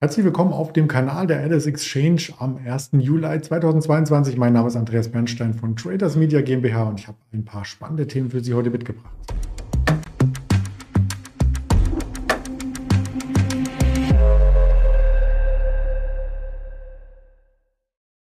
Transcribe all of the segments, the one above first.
Herzlich willkommen auf dem Kanal der Alice Exchange am 1. Juli 2022. Mein Name ist Andreas Bernstein von Traders Media GmbH und ich habe ein paar spannende Themen für Sie heute mitgebracht.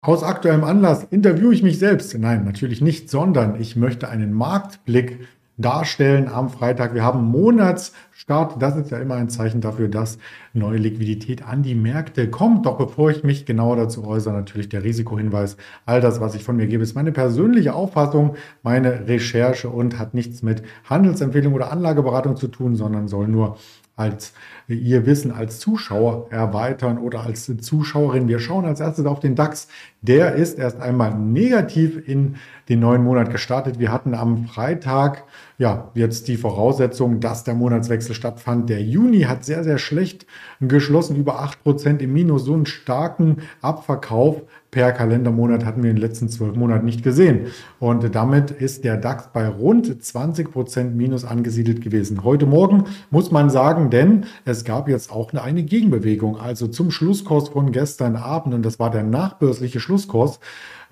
Aus aktuellem Anlass interviewe ich mich selbst. Nein, natürlich nicht, sondern ich möchte einen Marktblick darstellen am Freitag. Wir haben Monatsstart. Das ist ja immer ein Zeichen dafür, dass neue Liquidität an die Märkte kommt. Doch bevor ich mich genauer dazu äußere, natürlich der Risikohinweis. All das, was ich von mir gebe, ist meine persönliche Auffassung, meine Recherche und hat nichts mit Handelsempfehlung oder Anlageberatung zu tun, sondern soll nur als ihr Wissen als Zuschauer erweitern oder als Zuschauerin. Wir schauen als erstes auf den DAX. Der ist erst einmal negativ in den neuen Monat gestartet. Wir hatten am Freitag ja jetzt die Voraussetzung, dass der Monatswechsel stattfand. Der Juni hat sehr, sehr schlecht geschlossen, über 8% im Minus. So einen starken Abverkauf per Kalendermonat hatten wir in den letzten zwölf Monaten nicht gesehen. Und damit ist der DAX bei rund 20 Prozent Minus angesiedelt gewesen. Heute Morgen muss man sagen, denn es gab jetzt auch eine Gegenbewegung. Also zum Schlusskurs von gestern Abend, und das war der nachbörsliche Schlusskurs,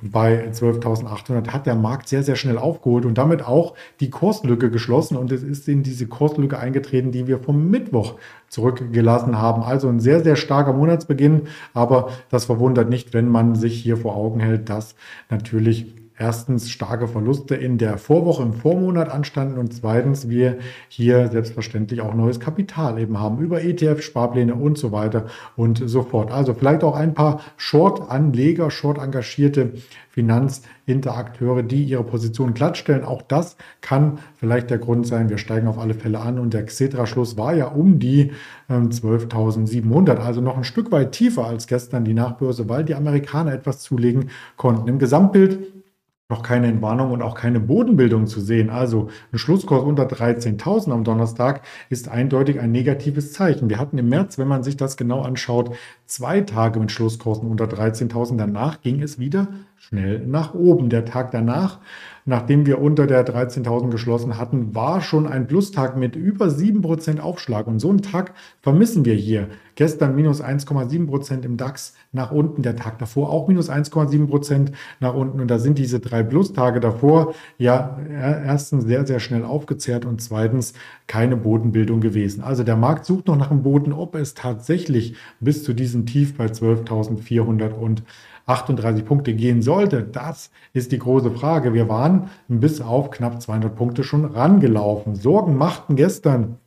bei 12.800 hat der Markt sehr, sehr schnell aufgeholt und damit auch die Kurslücke geschlossen. Und es ist in diese Kurslücke eingetreten, die wir vom Mittwoch zurückgelassen haben. Also ein sehr, sehr starker Monatsbeginn. Aber das verwundert nicht, wenn man sich hier vor Augen hält, dass natürlich erstens starke Verluste in der Vorwoche im Vormonat anstanden und zweitens wir hier selbstverständlich auch neues Kapital eben haben über ETF, Sparpläne und so weiter und so fort. Also vielleicht auch ein paar Short-Anleger, Short-engagierte Finanzinterakteure, die ihre Position glattstellen. Auch das kann vielleicht der Grund sein. Wir steigen auf alle Fälle an und der Xetra-Schluss war ja um die äh, 12.700, also noch ein Stück weit tiefer als gestern die Nachbörse, weil die Amerikaner etwas zulegen konnten. Im Gesamtbild noch keine Entwarnung und auch keine Bodenbildung zu sehen. Also ein Schlusskurs unter 13.000 am Donnerstag ist eindeutig ein negatives Zeichen. Wir hatten im März, wenn man sich das genau anschaut, zwei Tage mit Schlusskursen unter 13.000. Danach ging es wieder schnell nach oben. Der Tag danach, nachdem wir unter der 13.000 geschlossen hatten, war schon ein Plustag mit über 7% Aufschlag. Und so einen Tag vermissen wir hier. Gestern minus 1,7% im DAX nach unten, der Tag davor auch minus 1,7% nach unten. Und da sind diese drei Plustage davor ja erstens sehr, sehr schnell aufgezehrt und zweitens keine Bodenbildung gewesen. Also der Markt sucht noch nach einem Boden, ob es tatsächlich bis zu diesem Tief bei 12.400 und 38 Punkte gehen sollte, das ist die große Frage. Wir waren bis auf knapp 200 Punkte schon rangelaufen. Sorgen machten gestern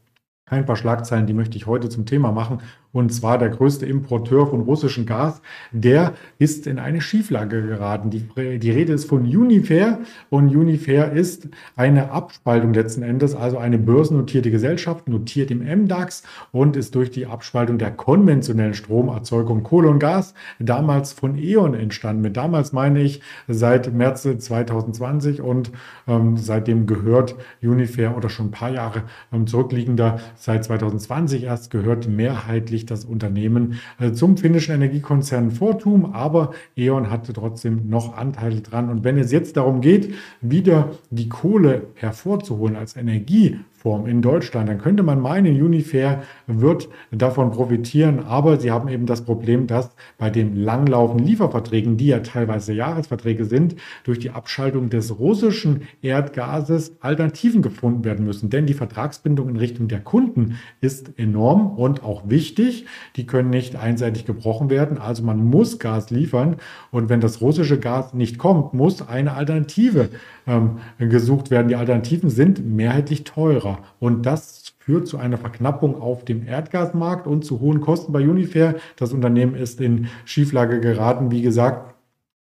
ein paar Schlagzeilen, die möchte ich heute zum Thema machen und zwar der größte Importeur von russischem Gas, der ist in eine Schieflage geraten. Die, die Rede ist von Unifair und Unifair ist eine Abspaltung letzten Endes, also eine börsennotierte Gesellschaft, notiert im MDAX und ist durch die Abspaltung der konventionellen Stromerzeugung Kohle und Gas damals von E.ON entstanden. Mit damals meine ich seit März 2020 und ähm, seitdem gehört Unifair oder schon ein paar Jahre ähm, zurückliegender, seit 2020 erst gehört mehrheitlich das Unternehmen äh, zum finnischen Energiekonzern Fortum, aber E.ON hatte trotzdem noch Anteile dran. Und wenn es jetzt darum geht, wieder die Kohle hervorzuholen als Energie Form in Deutschland, dann könnte man meinen, Unifair wird davon profitieren, aber sie haben eben das Problem, dass bei den langlaufenden Lieferverträgen, die ja teilweise Jahresverträge sind, durch die Abschaltung des russischen Erdgases Alternativen gefunden werden müssen. Denn die Vertragsbindung in Richtung der Kunden ist enorm und auch wichtig. Die können nicht einseitig gebrochen werden. Also man muss Gas liefern und wenn das russische Gas nicht kommt, muss eine Alternative ähm, gesucht werden. Die Alternativen sind mehrheitlich teurer und das führt zu einer Verknappung auf dem Erdgasmarkt und zu hohen Kosten bei Unifair. Das Unternehmen ist in Schieflage geraten, wie gesagt,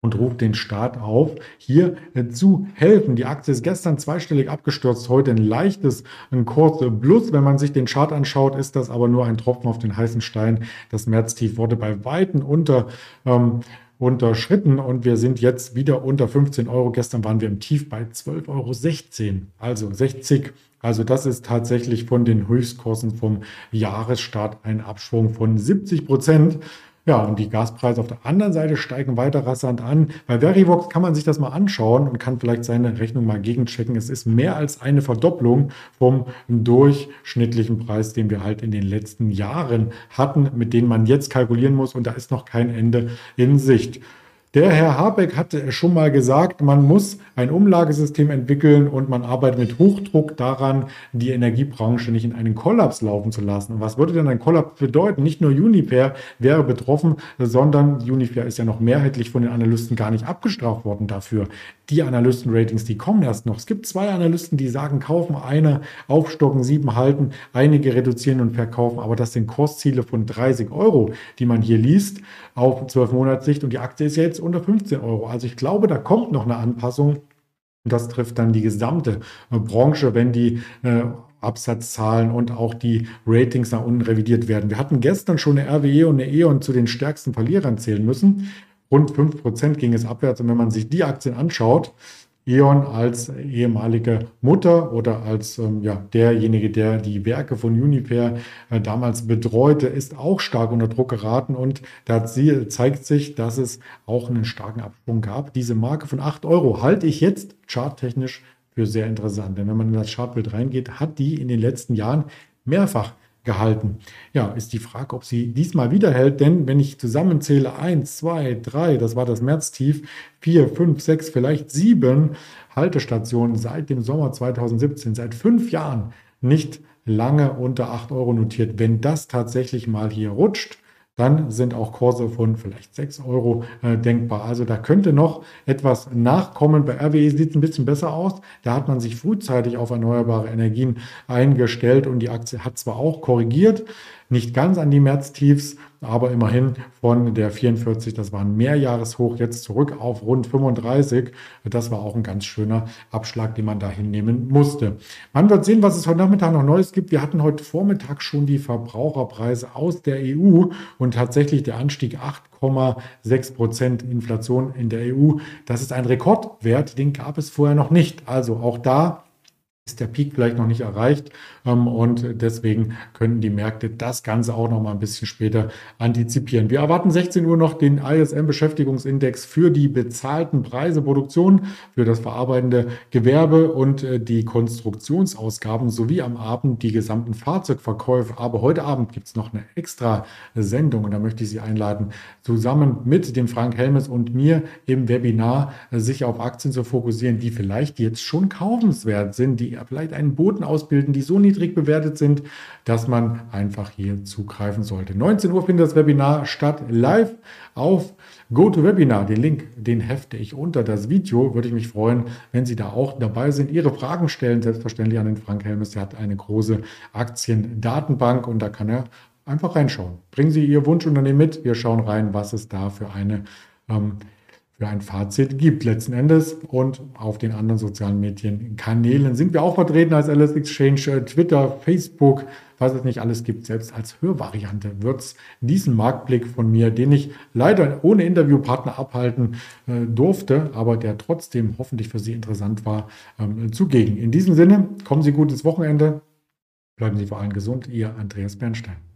und ruft den Staat auf, hier äh, zu helfen. Die Aktie ist gestern zweistellig abgestürzt, heute ein leichtes ein Kurs Plus. Wenn man sich den Chart anschaut, ist das aber nur ein Tropfen auf den heißen Stein. Das Märztief wurde bei Weitem unter ähm, unterschritten und wir sind jetzt wieder unter 15 Euro. Gestern waren wir im Tief bei 12,16 Euro, also 60. Also das ist tatsächlich von den Höchstkursen vom Jahresstart ein Abschwung von 70 Prozent. Ja, und die Gaspreise auf der anderen Seite steigen weiter rasant an. Bei Verivox kann man sich das mal anschauen und kann vielleicht seine Rechnung mal gegenchecken. Es ist mehr als eine Verdopplung vom durchschnittlichen Preis, den wir halt in den letzten Jahren hatten, mit denen man jetzt kalkulieren muss. Und da ist noch kein Ende in Sicht. Der Herr Habeck hatte schon mal gesagt, man muss ein Umlagesystem entwickeln und man arbeitet mit Hochdruck daran, die Energiebranche nicht in einen Kollaps laufen zu lassen. Und was würde denn ein Kollaps bedeuten? Nicht nur Uniper wäre betroffen, sondern Uniper ist ja noch mehrheitlich von den Analysten gar nicht abgestraft worden dafür. Die Analystenratings, die kommen erst noch. Es gibt zwei Analysten, die sagen, kaufen eine, aufstocken, sieben halten, einige reduzieren und verkaufen. Aber das sind Kursziele von 30 Euro, die man hier liest, auf 12 Monatssicht. Und die Aktie ist jetzt unter 15 Euro. Also ich glaube, da kommt noch eine Anpassung. Das trifft dann die gesamte äh, Branche, wenn die äh, Absatzzahlen und auch die Ratings nach unten revidiert werden. Wir hatten gestern schon eine RWE und eine E.ON zu den stärksten Verlierern zählen müssen. Rund 5% ging es abwärts. Und wenn man sich die Aktien anschaut, E.ON als ehemalige Mutter oder als ähm, ja, derjenige, der die Werke von Uniper äh, damals betreute, ist auch stark unter Druck geraten und da zeigt sich, dass es auch einen starken Absprung gab. Diese Marke von 8 Euro halte ich jetzt charttechnisch für sehr interessant, denn wenn man in das Chartbild reingeht, hat die in den letzten Jahren mehrfach gehalten. Ja, ist die Frage, ob sie diesmal wieder hält, denn wenn ich zusammenzähle, 1, 2, 3, das war das Märztief, 4, 5, 6, vielleicht 7 Haltestationen seit dem Sommer 2017, seit fünf Jahren nicht lange unter 8 Euro notiert. Wenn das tatsächlich mal hier rutscht, dann sind auch Kurse von vielleicht 6 Euro äh, denkbar. Also da könnte noch etwas nachkommen. Bei RWE sieht es ein bisschen besser aus. Da hat man sich frühzeitig auf erneuerbare Energien eingestellt und die Aktie hat zwar auch korrigiert, nicht ganz an die Märztiefs, aber immerhin von der 44, das war ein Mehrjahreshoch, jetzt zurück auf rund 35. Das war auch ein ganz schöner Abschlag, den man da hinnehmen musste. Man wird sehen, was es heute Nachmittag noch Neues gibt. Wir hatten heute Vormittag schon die Verbraucherpreise aus der EU und tatsächlich der Anstieg 8,6 Prozent Inflation in der EU. Das ist ein Rekordwert, den gab es vorher noch nicht. Also auch da ist der Peak vielleicht noch nicht erreicht ähm, und deswegen können die Märkte das Ganze auch noch mal ein bisschen später antizipieren. Wir erwarten 16 Uhr noch den ISM-Beschäftigungsindex für die bezahlten Preise, Produktion, für das verarbeitende Gewerbe und äh, die Konstruktionsausgaben sowie am Abend die gesamten Fahrzeugverkäufe. Aber heute Abend gibt es noch eine extra Sendung und da möchte ich Sie einladen, zusammen mit dem Frank Helmes und mir im Webinar äh, sich auf Aktien zu fokussieren, die vielleicht jetzt schon kaufenswert sind, die vielleicht einen Boden ausbilden, die so niedrig bewertet sind, dass man einfach hier zugreifen sollte. 19 Uhr findet das Webinar statt, live auf GoToWebinar. Den Link, den hefte ich unter das Video. Würde ich mich freuen, wenn Sie da auch dabei sind. Ihre Fragen stellen, selbstverständlich an den Frank Helmes. Er hat eine große Aktiendatenbank und da kann er einfach reinschauen. Bringen Sie Ihr Wunschunternehmen mit. Wir schauen rein, was es da für eine ähm, für ein Fazit gibt letzten Endes. Und auf den anderen sozialen Medienkanälen sind wir auch vertreten als LS Exchange, äh, Twitter, Facebook, was es nicht alles gibt. Selbst als Hörvariante wird es diesen Marktblick von mir, den ich leider ohne Interviewpartner abhalten äh, durfte, aber der trotzdem hoffentlich für Sie interessant war, ähm, zugegen. In diesem Sinne, kommen Sie gut ins Wochenende, bleiben Sie vor allem gesund. Ihr Andreas Bernstein.